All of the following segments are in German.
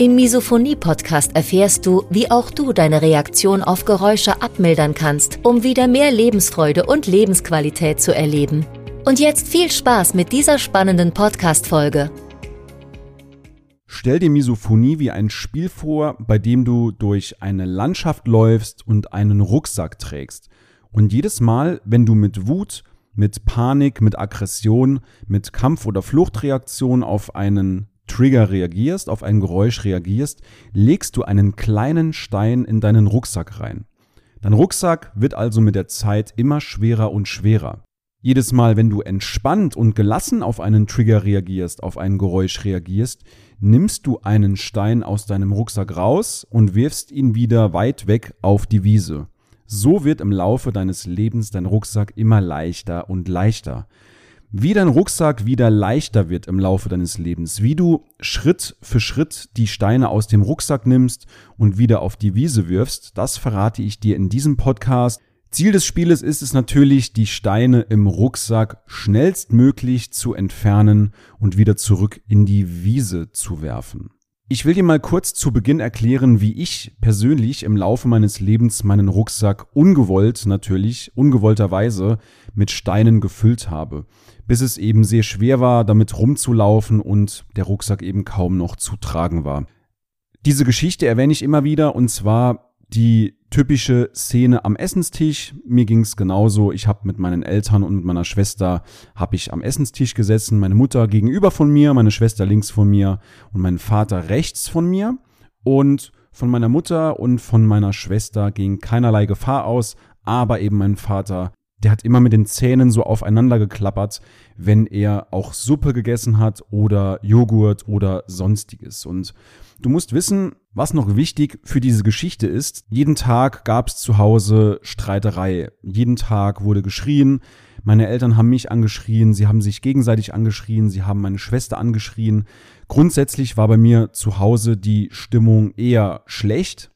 Im Misophonie-Podcast erfährst du, wie auch du deine Reaktion auf Geräusche abmildern kannst, um wieder mehr Lebensfreude und Lebensqualität zu erleben. Und jetzt viel Spaß mit dieser spannenden Podcast-Folge. Stell dir Misophonie wie ein Spiel vor, bei dem du durch eine Landschaft läufst und einen Rucksack trägst. Und jedes Mal, wenn du mit Wut, mit Panik, mit Aggression, mit Kampf- oder Fluchtreaktion auf einen Trigger reagierst, auf ein Geräusch reagierst, legst du einen kleinen Stein in deinen Rucksack rein. Dein Rucksack wird also mit der Zeit immer schwerer und schwerer. Jedes Mal, wenn du entspannt und gelassen auf einen Trigger reagierst, auf ein Geräusch reagierst, nimmst du einen Stein aus deinem Rucksack raus und wirfst ihn wieder weit weg auf die Wiese. So wird im Laufe deines Lebens dein Rucksack immer leichter und leichter wie dein Rucksack wieder leichter wird im Laufe deines Lebens, wie du Schritt für Schritt die Steine aus dem Rucksack nimmst und wieder auf die Wiese wirfst, das verrate ich dir in diesem Podcast. Ziel des Spieles ist es natürlich, die Steine im Rucksack schnellstmöglich zu entfernen und wieder zurück in die Wiese zu werfen. Ich will dir mal kurz zu Beginn erklären, wie ich persönlich im Laufe meines Lebens meinen Rucksack ungewollt natürlich, ungewollterweise mit Steinen gefüllt habe, bis es eben sehr schwer war, damit rumzulaufen und der Rucksack eben kaum noch zu tragen war. Diese Geschichte erwähne ich immer wieder und zwar die typische Szene am Essenstisch. Mir ging es genauso. Ich habe mit meinen Eltern und mit meiner Schwester habe ich am Essenstisch gesessen. Meine Mutter gegenüber von mir, meine Schwester links von mir und mein Vater rechts von mir. Und von meiner Mutter und von meiner Schwester ging keinerlei Gefahr aus, aber eben mein Vater, der hat immer mit den Zähnen so aufeinander geklappert, wenn er auch Suppe gegessen hat oder Joghurt oder sonstiges. Und Du musst wissen, was noch wichtig für diese Geschichte ist. Jeden Tag gab es zu Hause Streiterei. Jeden Tag wurde geschrien. Meine Eltern haben mich angeschrien, sie haben sich gegenseitig angeschrien, sie haben meine Schwester angeschrien. Grundsätzlich war bei mir zu Hause die Stimmung eher schlecht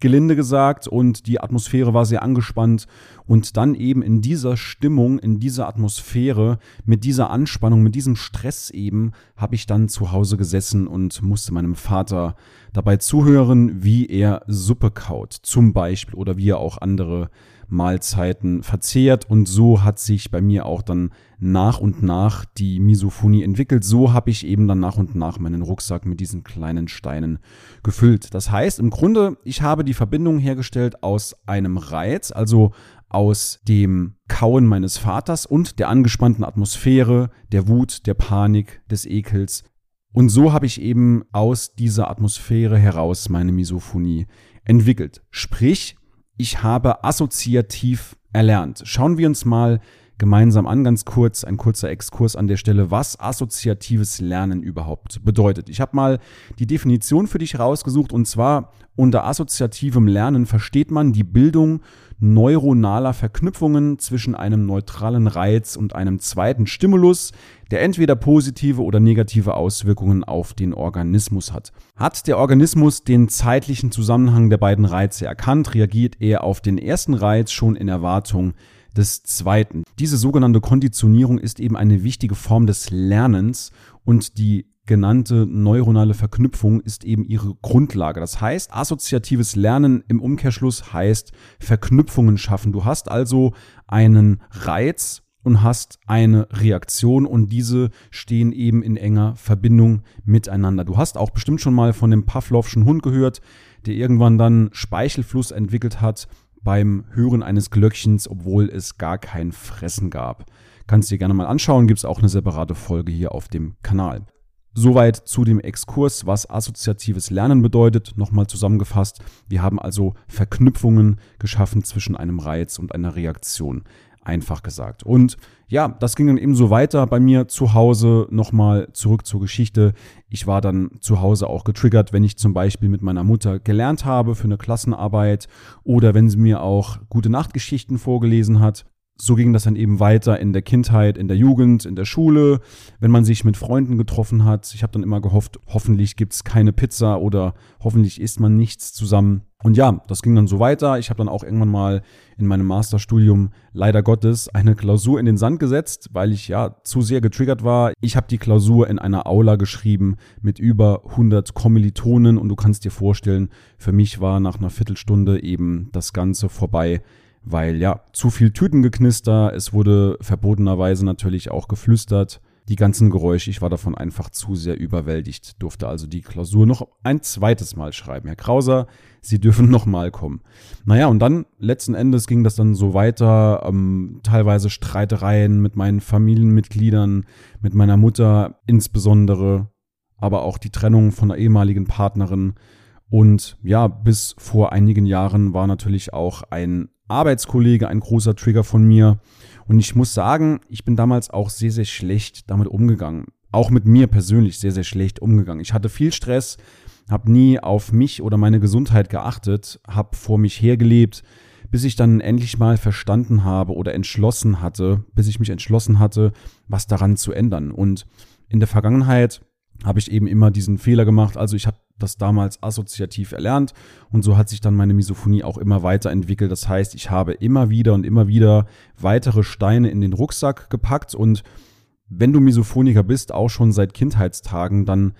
gelinde gesagt, und die Atmosphäre war sehr angespannt. Und dann eben in dieser Stimmung, in dieser Atmosphäre, mit dieser Anspannung, mit diesem Stress eben, habe ich dann zu Hause gesessen und musste meinem Vater dabei zuhören, wie er Suppe kaut, zum Beispiel, oder wie er auch andere Mahlzeiten verzehrt und so hat sich bei mir auch dann nach und nach die Misophonie entwickelt. So habe ich eben dann nach und nach meinen Rucksack mit diesen kleinen Steinen gefüllt. Das heißt im Grunde, ich habe die Verbindung hergestellt aus einem Reiz, also aus dem Kauen meines Vaters und der angespannten Atmosphäre, der Wut, der Panik, des Ekels. Und so habe ich eben aus dieser Atmosphäre heraus meine Misophonie entwickelt. Sprich, ich habe assoziativ erlernt. Schauen wir uns mal gemeinsam an, ganz kurz, ein kurzer Exkurs an der Stelle, was assoziatives Lernen überhaupt bedeutet. Ich habe mal die Definition für dich rausgesucht und zwar unter assoziativem Lernen versteht man die Bildung neuronaler Verknüpfungen zwischen einem neutralen Reiz und einem zweiten Stimulus, der entweder positive oder negative Auswirkungen auf den Organismus hat. Hat der Organismus den zeitlichen Zusammenhang der beiden Reize erkannt, reagiert er auf den ersten Reiz schon in Erwartung des zweiten. Diese sogenannte Konditionierung ist eben eine wichtige Form des Lernens und die genannte neuronale Verknüpfung ist eben ihre Grundlage. Das heißt, assoziatives Lernen im Umkehrschluss heißt Verknüpfungen schaffen. Du hast also einen Reiz und hast eine Reaktion und diese stehen eben in enger Verbindung miteinander. Du hast auch bestimmt schon mal von dem Pavlovschen Hund gehört, der irgendwann dann Speichelfluss entwickelt hat beim Hören eines Glöckchens, obwohl es gar kein Fressen gab. Kannst dir gerne mal anschauen, gibt es auch eine separate Folge hier auf dem Kanal. Soweit zu dem Exkurs, was assoziatives Lernen bedeutet. Nochmal zusammengefasst, wir haben also Verknüpfungen geschaffen zwischen einem Reiz und einer Reaktion. Einfach gesagt. Und ja, das ging dann eben so weiter bei mir zu Hause. Nochmal zurück zur Geschichte. Ich war dann zu Hause auch getriggert, wenn ich zum Beispiel mit meiner Mutter gelernt habe für eine Klassenarbeit oder wenn sie mir auch gute Nachtgeschichten vorgelesen hat so ging das dann eben weiter in der Kindheit, in der Jugend, in der Schule, wenn man sich mit Freunden getroffen hat. Ich habe dann immer gehofft, hoffentlich gibt es keine Pizza oder hoffentlich isst man nichts zusammen. Und ja, das ging dann so weiter. Ich habe dann auch irgendwann mal in meinem Masterstudium leider Gottes eine Klausur in den Sand gesetzt, weil ich ja zu sehr getriggert war. Ich habe die Klausur in einer Aula geschrieben mit über 100 Kommilitonen und du kannst dir vorstellen, für mich war nach einer Viertelstunde eben das Ganze vorbei weil ja, zu viel Tütengeknister, es wurde verbotenerweise natürlich auch geflüstert. Die ganzen Geräusche, ich war davon einfach zu sehr überwältigt, durfte also die Klausur noch ein zweites Mal schreiben. Herr Krauser, Sie dürfen nochmal kommen. Naja, und dann letzten Endes ging das dann so weiter, ähm, teilweise Streitereien mit meinen Familienmitgliedern, mit meiner Mutter insbesondere, aber auch die Trennung von einer ehemaligen Partnerin. Und ja, bis vor einigen Jahren war natürlich auch ein Arbeitskollege ein großer Trigger von mir. Und ich muss sagen, ich bin damals auch sehr, sehr schlecht damit umgegangen. Auch mit mir persönlich sehr, sehr schlecht umgegangen. Ich hatte viel Stress, habe nie auf mich oder meine Gesundheit geachtet, habe vor mich hergelebt, bis ich dann endlich mal verstanden habe oder entschlossen hatte, bis ich mich entschlossen hatte, was daran zu ändern. Und in der Vergangenheit habe ich eben immer diesen Fehler gemacht. Also ich habe das damals assoziativ erlernt und so hat sich dann meine Misophonie auch immer weiterentwickelt. Das heißt, ich habe immer wieder und immer wieder weitere Steine in den Rucksack gepackt und wenn du Misophoniker bist, auch schon seit Kindheitstagen, dann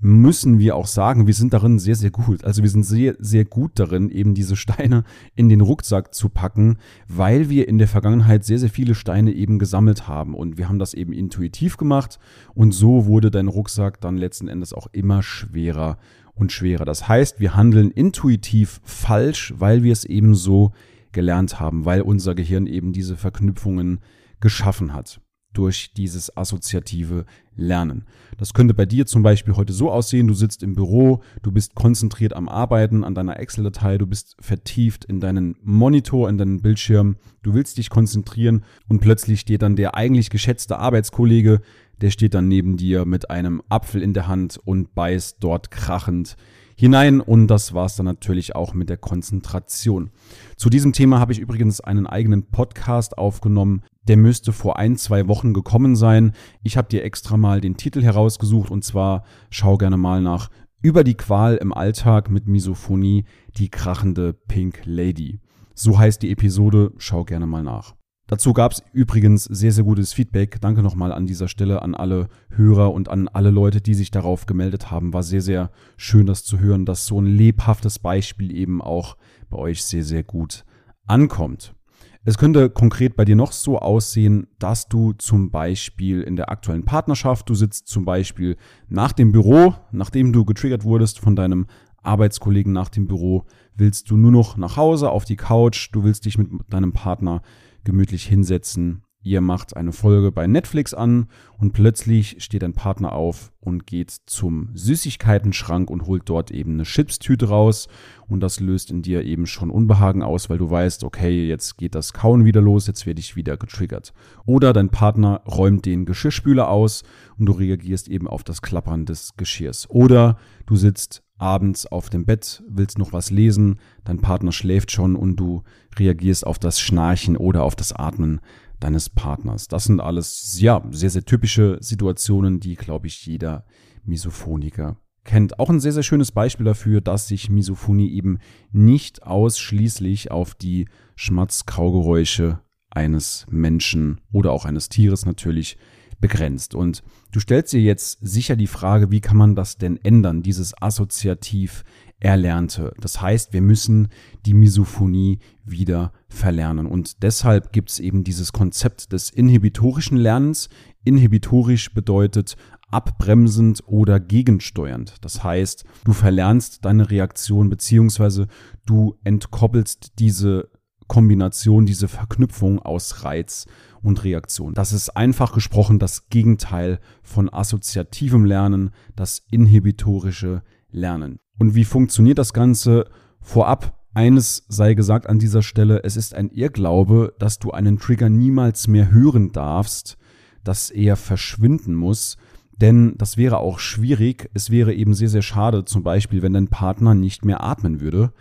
müssen wir auch sagen, wir sind darin sehr, sehr gut. Also wir sind sehr, sehr gut darin, eben diese Steine in den Rucksack zu packen, weil wir in der Vergangenheit sehr, sehr viele Steine eben gesammelt haben. Und wir haben das eben intuitiv gemacht und so wurde dein Rucksack dann letzten Endes auch immer schwerer und schwerer. Das heißt, wir handeln intuitiv falsch, weil wir es eben so gelernt haben, weil unser Gehirn eben diese Verknüpfungen geschaffen hat durch dieses assoziative Lernen. Das könnte bei dir zum Beispiel heute so aussehen, du sitzt im Büro, du bist konzentriert am Arbeiten, an deiner Excel-Datei, du bist vertieft in deinen Monitor, in deinen Bildschirm, du willst dich konzentrieren und plötzlich steht dann der eigentlich geschätzte Arbeitskollege der steht dann neben dir mit einem Apfel in der Hand und beißt dort krachend hinein und das war's dann natürlich auch mit der Konzentration. Zu diesem Thema habe ich übrigens einen eigenen Podcast aufgenommen, der müsste vor ein, zwei Wochen gekommen sein. Ich habe dir extra mal den Titel herausgesucht und zwar schau gerne mal nach über die Qual im Alltag mit Misophonie, die krachende Pink Lady. So heißt die Episode, schau gerne mal nach. Dazu gab es übrigens sehr, sehr gutes Feedback. Danke nochmal an dieser Stelle an alle Hörer und an alle Leute, die sich darauf gemeldet haben. War sehr, sehr schön, das zu hören, dass so ein lebhaftes Beispiel eben auch bei euch sehr, sehr gut ankommt. Es könnte konkret bei dir noch so aussehen, dass du zum Beispiel in der aktuellen Partnerschaft, du sitzt zum Beispiel nach dem Büro, nachdem du getriggert wurdest von deinem Arbeitskollegen nach dem Büro, willst du nur noch nach Hause auf die Couch, du willst dich mit deinem Partner gemütlich hinsetzen. Ihr macht eine Folge bei Netflix an und plötzlich steht ein Partner auf und geht zum Süßigkeitenschrank und holt dort eben eine Chipstüte raus und das löst in dir eben schon Unbehagen aus, weil du weißt, okay, jetzt geht das Kauen wieder los, jetzt werde ich wieder getriggert. Oder dein Partner räumt den Geschirrspüler aus und du reagierst eben auf das Klappern des Geschirrs. Oder du sitzt abends auf dem Bett, willst noch was lesen, dein Partner schläft schon und du reagierst auf das Schnarchen oder auf das Atmen deines Partners. Das sind alles, ja, sehr, sehr typische Situationen, die, glaube ich, jeder Misophoniker kennt. Auch ein sehr, sehr schönes Beispiel dafür, dass sich Misophonie eben nicht ausschließlich auf die Schmatzkaugeräusche eines Menschen oder auch eines Tieres natürlich begrenzt. Und du stellst dir jetzt sicher die Frage, wie kann man das denn ändern, dieses assoziativ Erlernte. Das heißt, wir müssen die Misophonie wieder verlernen. Und deshalb gibt es eben dieses Konzept des inhibitorischen Lernens. Inhibitorisch bedeutet abbremsend oder gegensteuernd. Das heißt, du verlernst deine Reaktion beziehungsweise du entkoppelst diese Kombination, diese Verknüpfung aus Reiz und Reaktion. Das ist einfach gesprochen das Gegenteil von assoziativem Lernen, das inhibitorische Lernen. Und wie funktioniert das Ganze? Vorab Eines sei gesagt an dieser Stelle, es ist ein Irrglaube, dass du einen Trigger niemals mehr hören darfst, dass er verschwinden muss, denn das wäre auch schwierig. Es wäre eben sehr, sehr schade, zum Beispiel, wenn dein Partner nicht mehr atmen würde.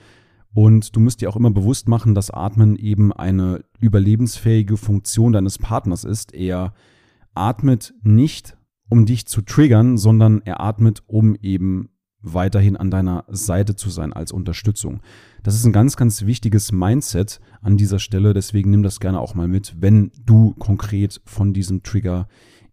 Und du musst dir auch immer bewusst machen, dass Atmen eben eine überlebensfähige Funktion deines Partners ist. Er atmet nicht, um dich zu triggern, sondern er atmet, um eben weiterhin an deiner Seite zu sein als Unterstützung. Das ist ein ganz, ganz wichtiges Mindset an dieser Stelle. Deswegen nimm das gerne auch mal mit, wenn du konkret von diesem Trigger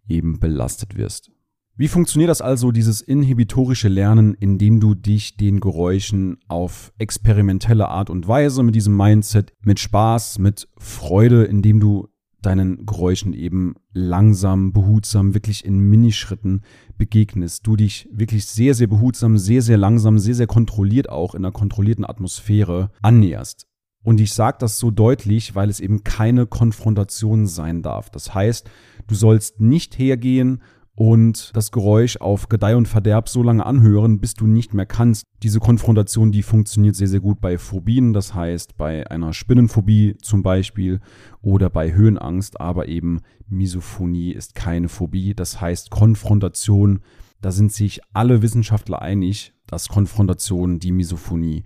eben belastet wirst. Wie funktioniert das also, dieses inhibitorische Lernen, indem du dich den Geräuschen auf experimentelle Art und Weise mit diesem Mindset, mit Spaß, mit Freude, indem du deinen Geräuschen eben langsam, behutsam, wirklich in Minischritten begegnest. Du dich wirklich sehr, sehr behutsam, sehr, sehr langsam, sehr, sehr kontrolliert auch in einer kontrollierten Atmosphäre annäherst. Und ich sage das so deutlich, weil es eben keine Konfrontation sein darf. Das heißt, du sollst nicht hergehen und das Geräusch auf Gedeih und Verderb so lange anhören, bis du nicht mehr kannst. Diese Konfrontation, die funktioniert sehr, sehr gut bei Phobien, das heißt bei einer Spinnenphobie zum Beispiel oder bei Höhenangst, aber eben Misophonie ist keine Phobie, das heißt Konfrontation, da sind sich alle Wissenschaftler einig, dass Konfrontation die Misophonie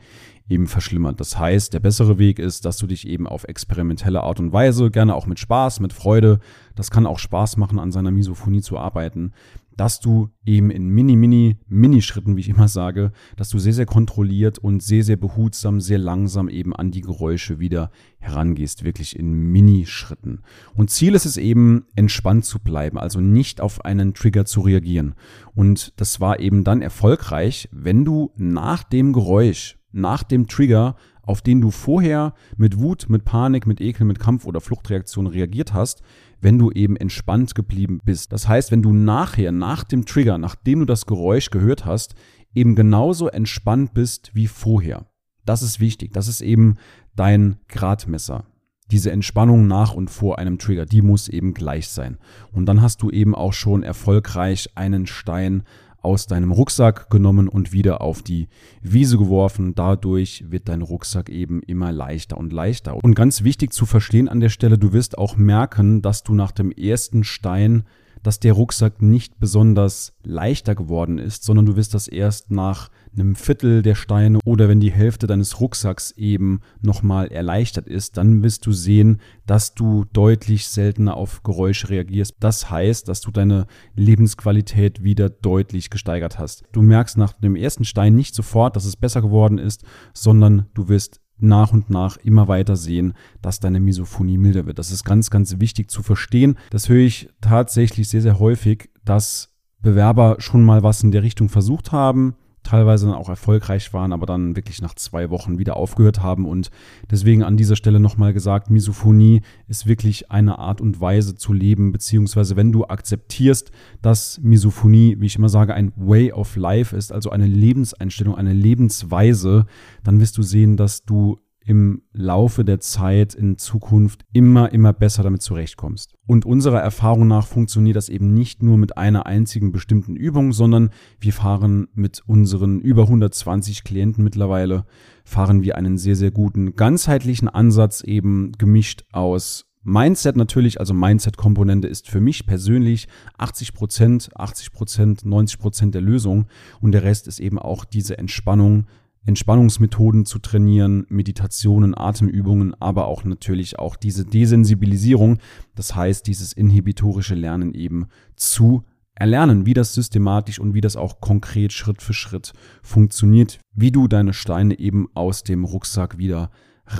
eben verschlimmert. Das heißt, der bessere Weg ist, dass du dich eben auf experimentelle Art und Weise, gerne auch mit Spaß, mit Freude, das kann auch Spaß machen, an seiner Misophonie zu arbeiten, dass du eben in mini, mini, mini-Schritten, wie ich immer sage, dass du sehr, sehr kontrolliert und sehr, sehr behutsam, sehr langsam eben an die Geräusche wieder herangehst, wirklich in Mini-Schritten. Und Ziel ist es eben, entspannt zu bleiben, also nicht auf einen Trigger zu reagieren. Und das war eben dann erfolgreich, wenn du nach dem Geräusch nach dem Trigger, auf den du vorher mit Wut, mit Panik, mit Ekel, mit Kampf oder Fluchtreaktion reagiert hast, wenn du eben entspannt geblieben bist. Das heißt, wenn du nachher, nach dem Trigger, nachdem du das Geräusch gehört hast, eben genauso entspannt bist wie vorher. Das ist wichtig. Das ist eben dein Gradmesser. Diese Entspannung nach und vor einem Trigger, die muss eben gleich sein. Und dann hast du eben auch schon erfolgreich einen Stein aus deinem Rucksack genommen und wieder auf die Wiese geworfen. Dadurch wird dein Rucksack eben immer leichter und leichter. Und ganz wichtig zu verstehen an der Stelle, du wirst auch merken, dass du nach dem ersten Stein dass der Rucksack nicht besonders leichter geworden ist, sondern du wirst das erst nach einem Viertel der Steine oder wenn die Hälfte deines Rucksacks eben nochmal erleichtert ist, dann wirst du sehen, dass du deutlich seltener auf Geräusche reagierst. Das heißt, dass du deine Lebensqualität wieder deutlich gesteigert hast. Du merkst nach dem ersten Stein nicht sofort, dass es besser geworden ist, sondern du wirst nach und nach immer weiter sehen, dass deine Misophonie milder wird. Das ist ganz, ganz wichtig zu verstehen. Das höre ich tatsächlich sehr, sehr häufig, dass Bewerber schon mal was in der Richtung versucht haben, teilweise dann auch erfolgreich waren, aber dann wirklich nach zwei Wochen wieder aufgehört haben. Und deswegen an dieser Stelle nochmal gesagt, Misophonie ist wirklich eine Art und Weise zu leben, beziehungsweise wenn du akzeptierst, dass Misophonie, wie ich immer sage, ein Way of Life ist, also eine Lebenseinstellung, eine Lebensweise, dann wirst du sehen, dass du im Laufe der Zeit in Zukunft immer, immer besser damit zurechtkommst. Und unserer Erfahrung nach funktioniert das eben nicht nur mit einer einzigen bestimmten Übung, sondern wir fahren mit unseren über 120 Klienten mittlerweile, fahren wir einen sehr, sehr guten ganzheitlichen Ansatz eben gemischt aus Mindset natürlich, also Mindset-Komponente ist für mich persönlich 80 Prozent, 80 Prozent, 90 Prozent der Lösung und der Rest ist eben auch diese Entspannung, Entspannungsmethoden zu trainieren, Meditationen, Atemübungen, aber auch natürlich auch diese Desensibilisierung, das heißt dieses inhibitorische Lernen eben zu erlernen, wie das systematisch und wie das auch konkret Schritt für Schritt funktioniert, wie du deine Steine eben aus dem Rucksack wieder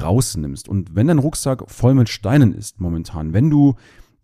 rausnimmst. Und wenn dein Rucksack voll mit Steinen ist momentan, wenn du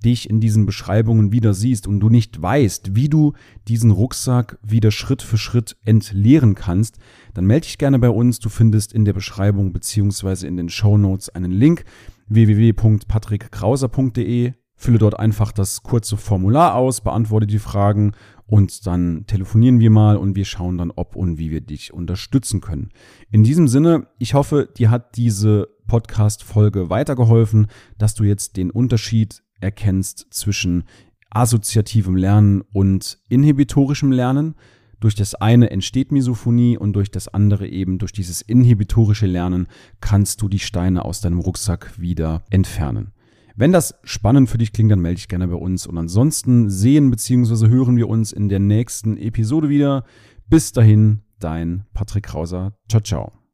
dich in diesen Beschreibungen wieder siehst und du nicht weißt, wie du diesen Rucksack wieder Schritt für Schritt entleeren kannst, dann melde dich gerne bei uns. Du findest in der Beschreibung beziehungsweise in den Show Notes einen Link www.patrickkrauser.de. Fülle dort einfach das kurze Formular aus, beantworte die Fragen und dann telefonieren wir mal und wir schauen dann, ob und wie wir dich unterstützen können. In diesem Sinne, ich hoffe, dir hat diese Podcast-Folge weitergeholfen, dass du jetzt den Unterschied erkennst zwischen assoziativem Lernen und inhibitorischem Lernen. Durch das eine entsteht Misophonie und durch das andere eben, durch dieses inhibitorische Lernen, kannst du die Steine aus deinem Rucksack wieder entfernen. Wenn das spannend für dich klingt, dann melde dich gerne bei uns. Und ansonsten sehen bzw. hören wir uns in der nächsten Episode wieder. Bis dahin, dein Patrick Krauser. Ciao, ciao.